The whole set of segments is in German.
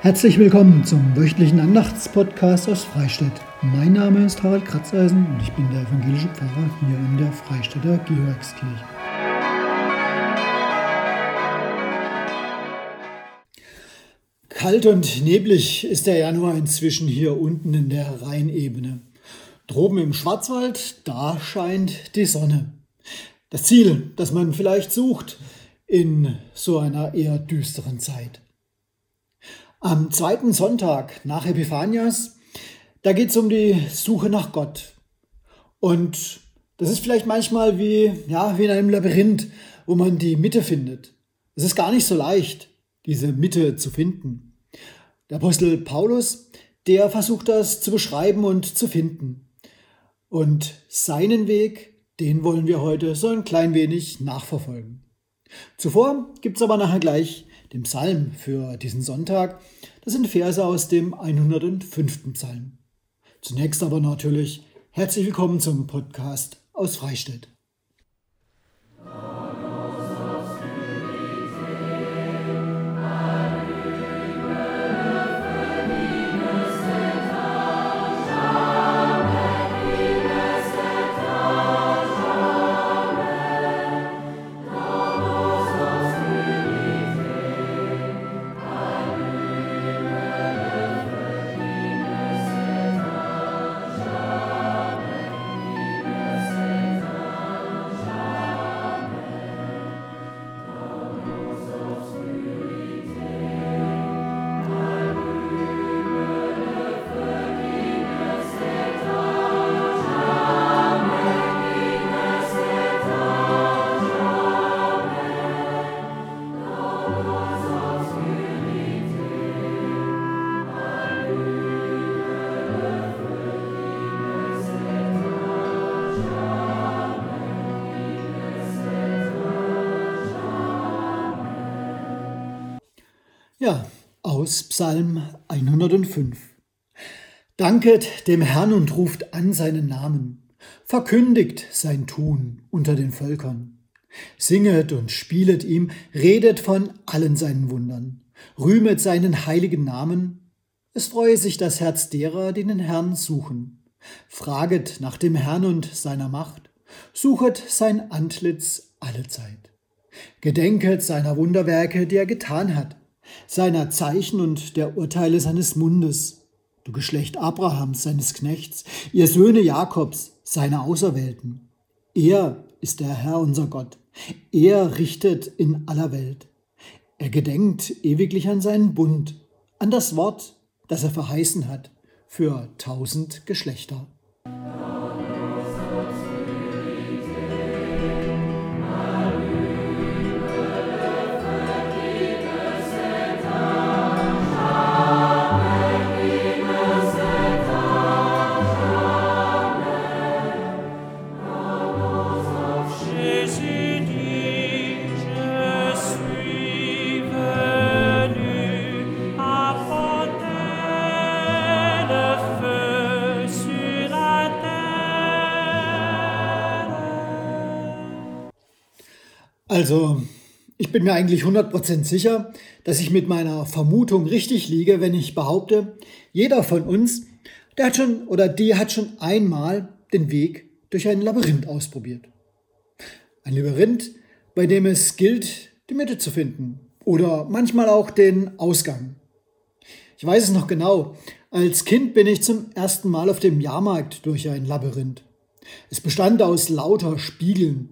Herzlich willkommen zum wöchentlichen Andachtspodcast aus Freistadt. Mein Name ist Harald Kratzeisen und ich bin der evangelische Pfarrer hier in der Freistädter Georgskirche. Kalt und neblig ist der Januar inzwischen hier unten in der Rheinebene. Droben im Schwarzwald, da scheint die Sonne. Das Ziel, das man vielleicht sucht in so einer eher düsteren Zeit. Am zweiten Sonntag nach Epiphanias, da geht es um die Suche nach Gott. Und das ist vielleicht manchmal wie, ja, wie in einem Labyrinth, wo man die Mitte findet. Es ist gar nicht so leicht, diese Mitte zu finden. Der Apostel Paulus, der versucht das zu beschreiben und zu finden. Und seinen Weg, den wollen wir heute so ein klein wenig nachverfolgen. Zuvor gibt es aber nachher gleich dem Psalm für diesen Sonntag. Das sind Verse aus dem 105. Psalm. Zunächst aber natürlich herzlich willkommen zum Podcast aus Freistädt. Aus Psalm 105. Danket dem Herrn und ruft an seinen Namen, verkündigt sein Tun unter den Völkern. Singet und spielet ihm, redet von allen seinen Wundern, rühmet seinen heiligen Namen. Es freue sich das Herz derer, die den Herrn suchen. Fraget nach dem Herrn und seiner Macht, suchet sein Antlitz allezeit. Gedenket seiner Wunderwerke, die er getan hat, seiner Zeichen und der Urteile seines Mundes. Du Geschlecht Abrahams, seines Knechts, ihr Söhne Jakobs, seine Auserwählten. Er ist der Herr unser Gott. Er richtet in aller Welt. Er gedenkt ewiglich an seinen Bund, an das Wort, das er verheißen hat, für tausend Geschlechter. Also, ich bin mir eigentlich 100% sicher, dass ich mit meiner Vermutung richtig liege, wenn ich behaupte, jeder von uns, der hat schon oder die hat schon einmal den Weg durch ein Labyrinth ausprobiert. Ein Labyrinth, bei dem es gilt, die Mitte zu finden oder manchmal auch den Ausgang. Ich weiß es noch genau. Als Kind bin ich zum ersten Mal auf dem Jahrmarkt durch ein Labyrinth. Es bestand aus lauter Spiegeln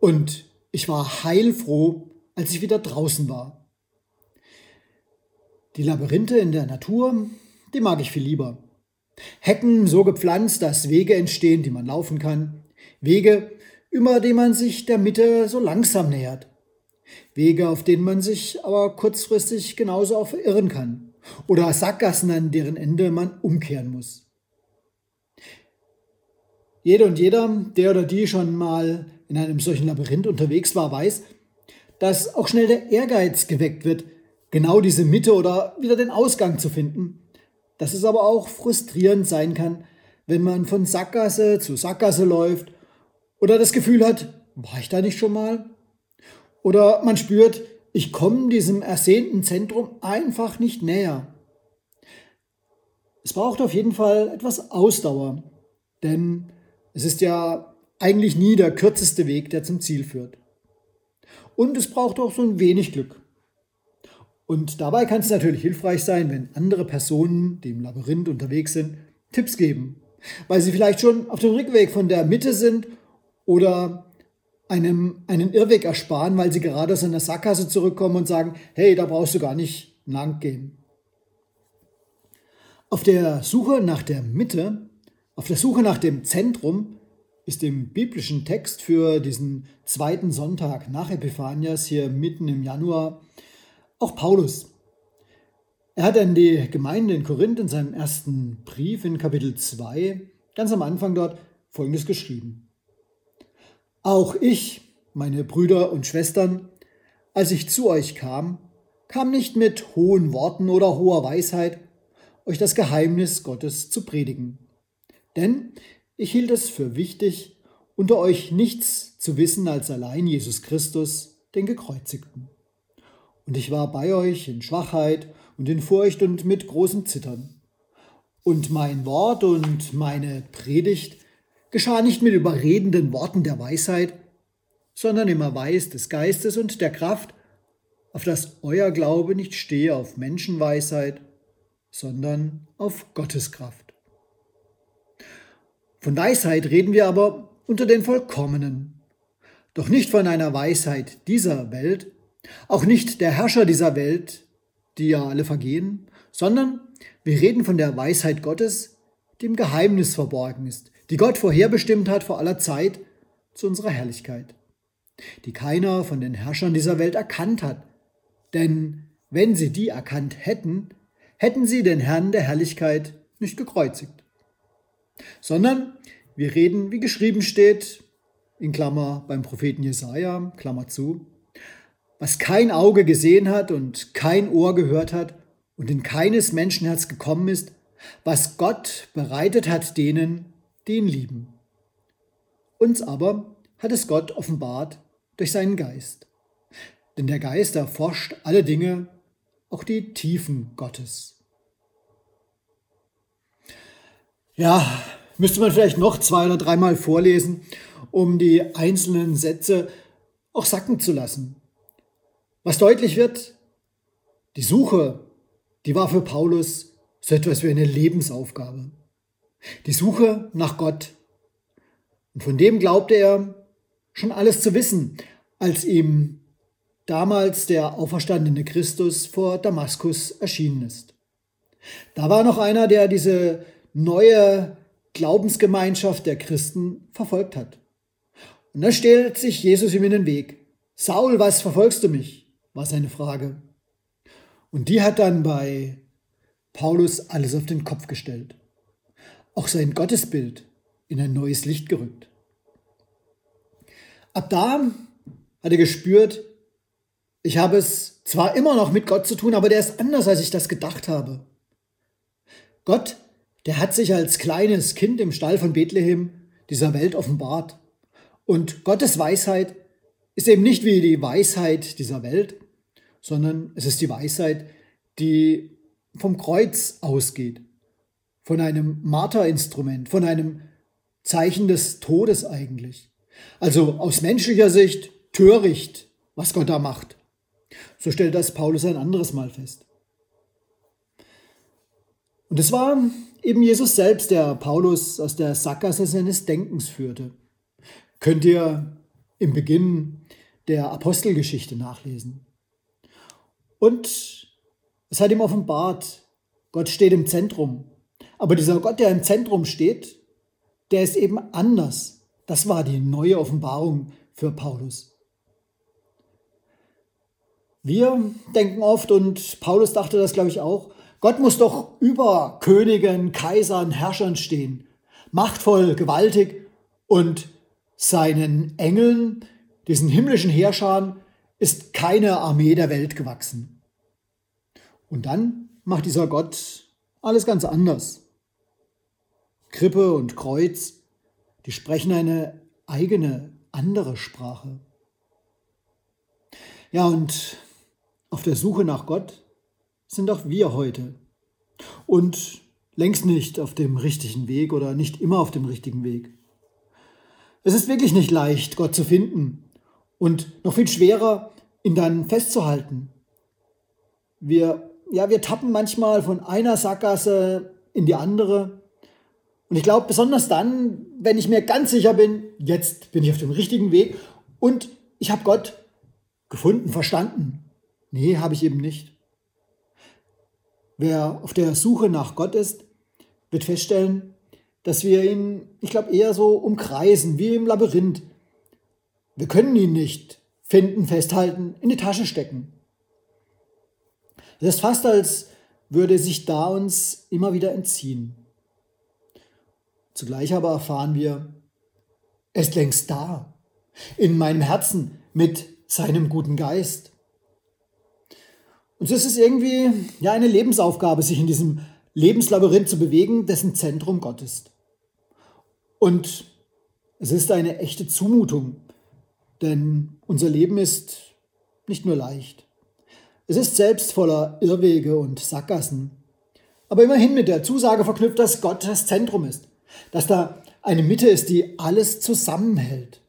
und ich war heilfroh, als ich wieder draußen war. Die Labyrinthe in der Natur, die mag ich viel lieber. Hecken so gepflanzt, dass Wege entstehen, die man laufen kann. Wege, über die man sich der Mitte so langsam nähert. Wege, auf denen man sich aber kurzfristig genauso auch verirren kann. Oder Sackgassen, an deren Ende man umkehren muss. Jede und jeder, der oder die schon mal in einem solchen Labyrinth unterwegs war, weiß, dass auch schnell der Ehrgeiz geweckt wird, genau diese Mitte oder wieder den Ausgang zu finden. Dass es aber auch frustrierend sein kann, wenn man von Sackgasse zu Sackgasse läuft oder das Gefühl hat, war ich da nicht schon mal? Oder man spürt, ich komme diesem ersehnten Zentrum einfach nicht näher. Es braucht auf jeden Fall etwas Ausdauer, denn es ist ja eigentlich nie der kürzeste Weg, der zum Ziel führt. Und es braucht auch so ein wenig Glück. Und dabei kann es natürlich hilfreich sein, wenn andere Personen, die im Labyrinth unterwegs sind, Tipps geben, weil sie vielleicht schon auf dem Rückweg von der Mitte sind oder einem einen Irrweg ersparen, weil sie gerade aus einer Sackgasse zurückkommen und sagen, hey, da brauchst du gar nicht lang gehen. Auf der Suche nach der Mitte, auf der Suche nach dem Zentrum ist im biblischen Text für diesen zweiten Sonntag nach Epiphanias hier mitten im Januar auch Paulus. Er hat an die Gemeinde in Korinth in seinem ersten Brief in Kapitel 2 ganz am Anfang dort Folgendes geschrieben. Auch ich, meine Brüder und Schwestern, als ich zu euch kam, kam nicht mit hohen Worten oder hoher Weisheit, euch das Geheimnis Gottes zu predigen. Denn ich hielt es für wichtig, unter euch nichts zu wissen als allein Jesus Christus, den Gekreuzigten. Und ich war bei euch in Schwachheit und in Furcht und mit großem Zittern. Und mein Wort und meine Predigt geschah nicht mit überredenden Worten der Weisheit, sondern im Erweis des Geistes und der Kraft, auf dass euer Glaube nicht stehe auf Menschenweisheit, sondern auf Gottes Kraft. Von Weisheit reden wir aber unter den Vollkommenen, doch nicht von einer Weisheit dieser Welt, auch nicht der Herrscher dieser Welt, die ja alle vergehen, sondern wir reden von der Weisheit Gottes, die im Geheimnis verborgen ist, die Gott vorherbestimmt hat vor aller Zeit zu unserer Herrlichkeit, die keiner von den Herrschern dieser Welt erkannt hat. Denn wenn sie die erkannt hätten, hätten sie den Herrn der Herrlichkeit nicht gekreuzigt. Sondern wir reden, wie geschrieben steht, in Klammer beim Propheten Jesaja, Klammer zu, was kein Auge gesehen hat und kein Ohr gehört hat und in keines Menschenherz gekommen ist, was Gott bereitet hat denen, die ihn lieben. Uns aber hat es Gott offenbart durch seinen Geist. Denn der Geist erforscht alle Dinge, auch die Tiefen Gottes. Ja, müsste man vielleicht noch zwei oder dreimal vorlesen, um die einzelnen Sätze auch sacken zu lassen. Was deutlich wird, die Suche, die war für Paulus so etwas wie eine Lebensaufgabe. Die Suche nach Gott. Und von dem glaubte er schon alles zu wissen, als ihm damals der auferstandene Christus vor Damaskus erschienen ist. Da war noch einer, der diese neue Glaubensgemeinschaft der Christen verfolgt hat. Und da stellt sich Jesus ihm in den Weg. Saul, was verfolgst du mich? war seine Frage. Und die hat dann bei Paulus alles auf den Kopf gestellt. Auch sein Gottesbild in ein neues Licht gerückt. Ab da hat er gespürt, ich habe es zwar immer noch mit Gott zu tun, aber der ist anders, als ich das gedacht habe. Gott, der hat sich als kleines Kind im Stall von Bethlehem dieser Welt offenbart. Und Gottes Weisheit ist eben nicht wie die Weisheit dieser Welt, sondern es ist die Weisheit, die vom Kreuz ausgeht, von einem Marterinstrument, von einem Zeichen des Todes eigentlich. Also aus menschlicher Sicht töricht, was Gott da macht. So stellt das Paulus ein anderes Mal fest. Und es war eben Jesus selbst, der Paulus aus der Sackgasse seines Denkens führte. Könnt ihr im Beginn der Apostelgeschichte nachlesen. Und es hat ihm offenbart, Gott steht im Zentrum. Aber dieser Gott, der im Zentrum steht, der ist eben anders. Das war die neue Offenbarung für Paulus. Wir denken oft, und Paulus dachte das, glaube ich, auch, Gott muss doch über Königen, Kaisern, Herrschern stehen, machtvoll, gewaltig und seinen Engeln, diesen himmlischen Herrschern, ist keine Armee der Welt gewachsen. Und dann macht dieser Gott alles ganz anders. Krippe und Kreuz, die sprechen eine eigene, andere Sprache. Ja, und auf der Suche nach Gott sind auch wir heute. Und längst nicht auf dem richtigen Weg oder nicht immer auf dem richtigen Weg. Es ist wirklich nicht leicht, Gott zu finden und noch viel schwerer, ihn dann festzuhalten. Wir, ja, wir tappen manchmal von einer Sackgasse in die andere. Und ich glaube, besonders dann, wenn ich mir ganz sicher bin, jetzt bin ich auf dem richtigen Weg und ich habe Gott gefunden, verstanden. Nee, habe ich eben nicht. Wer auf der Suche nach Gott ist, wird feststellen, dass wir ihn, ich glaube, eher so umkreisen, wie im Labyrinth. Wir können ihn nicht finden, festhalten, in die Tasche stecken. Es ist fast, als würde sich da uns immer wieder entziehen. Zugleich aber erfahren wir, er ist längst da, in meinem Herzen mit seinem guten Geist. Und so ist es irgendwie ja eine Lebensaufgabe, sich in diesem Lebenslabyrinth zu bewegen, dessen Zentrum Gott ist. Und es ist eine echte Zumutung, denn unser Leben ist nicht nur leicht. Es ist selbst voller Irrwege und Sackgassen, aber immerhin mit der Zusage verknüpft, dass Gott das Zentrum ist, dass da eine Mitte ist, die alles zusammenhält.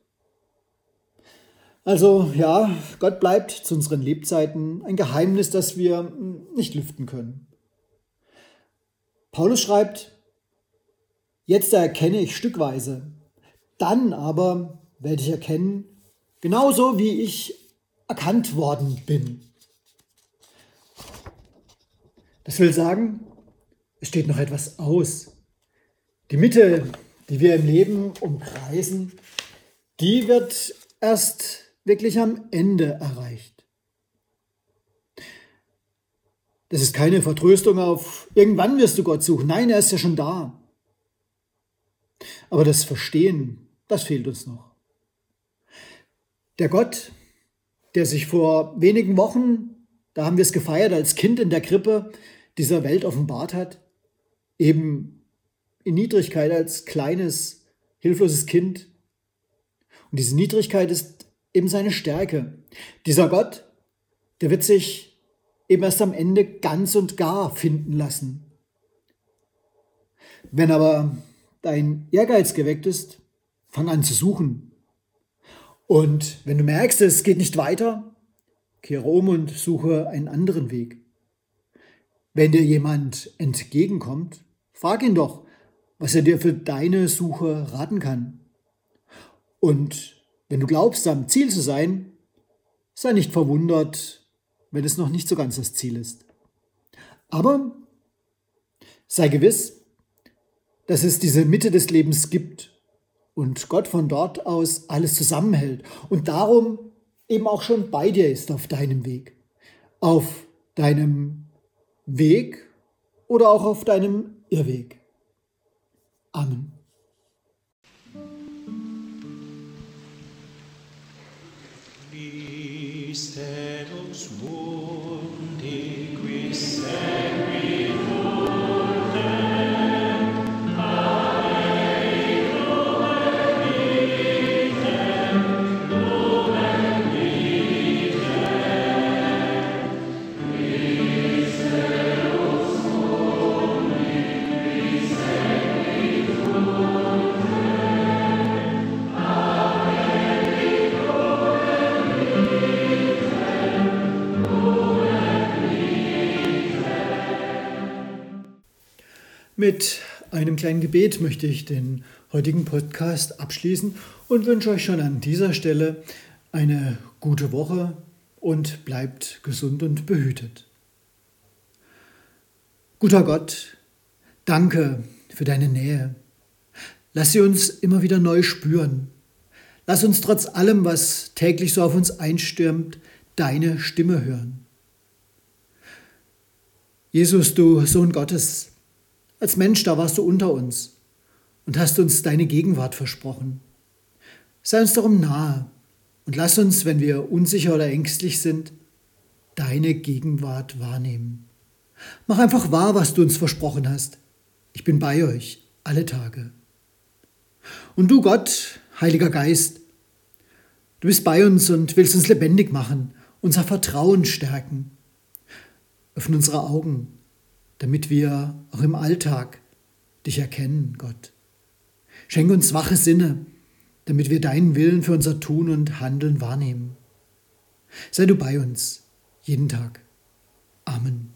Also ja, Gott bleibt zu unseren Lebzeiten ein Geheimnis, das wir nicht lüften können. Paulus schreibt, jetzt erkenne ich stückweise, dann aber werde ich erkennen, genauso wie ich erkannt worden bin. Das will sagen, es steht noch etwas aus. Die Mitte, die wir im Leben umkreisen, die wird erst wirklich am Ende erreicht. Das ist keine Vertröstung auf, irgendwann wirst du Gott suchen. Nein, er ist ja schon da. Aber das Verstehen, das fehlt uns noch. Der Gott, der sich vor wenigen Wochen, da haben wir es gefeiert, als Kind in der Krippe dieser Welt offenbart hat, eben in Niedrigkeit als kleines, hilfloses Kind. Und diese Niedrigkeit ist eben seine Stärke. Dieser Gott, der wird sich eben erst am Ende ganz und gar finden lassen. Wenn aber dein Ehrgeiz geweckt ist, fang an zu suchen. Und wenn du merkst, es geht nicht weiter, kehre um und suche einen anderen Weg. Wenn dir jemand entgegenkommt, frag ihn doch, was er dir für deine Suche raten kann. Und wenn du glaubst, am Ziel zu sein, sei nicht verwundert, wenn es noch nicht so ganz das Ziel ist. Aber sei gewiss, dass es diese Mitte des Lebens gibt und Gott von dort aus alles zusammenhält und darum eben auch schon bei dir ist auf deinem Weg. Auf deinem Weg oder auch auf deinem Irrweg. Amen. Christe, Deus mundi, Christe, Mit einem kleinen Gebet möchte ich den heutigen Podcast abschließen und wünsche euch schon an dieser Stelle eine gute Woche und bleibt gesund und behütet. Guter Gott, danke für deine Nähe. Lass sie uns immer wieder neu spüren. Lass uns trotz allem, was täglich so auf uns einstürmt, deine Stimme hören. Jesus, du Sohn Gottes, als Mensch, da warst du unter uns und hast uns deine Gegenwart versprochen. Sei uns darum nahe und lass uns, wenn wir unsicher oder ängstlich sind, deine Gegenwart wahrnehmen. Mach einfach wahr, was du uns versprochen hast. Ich bin bei euch alle Tage. Und du Gott, Heiliger Geist, du bist bei uns und willst uns lebendig machen unser Vertrauen stärken. Öffne unsere Augen, damit wir auch im Alltag dich erkennen, Gott. Schenk uns wache Sinne, damit wir deinen Willen für unser Tun und Handeln wahrnehmen. Sei du bei uns jeden Tag. Amen.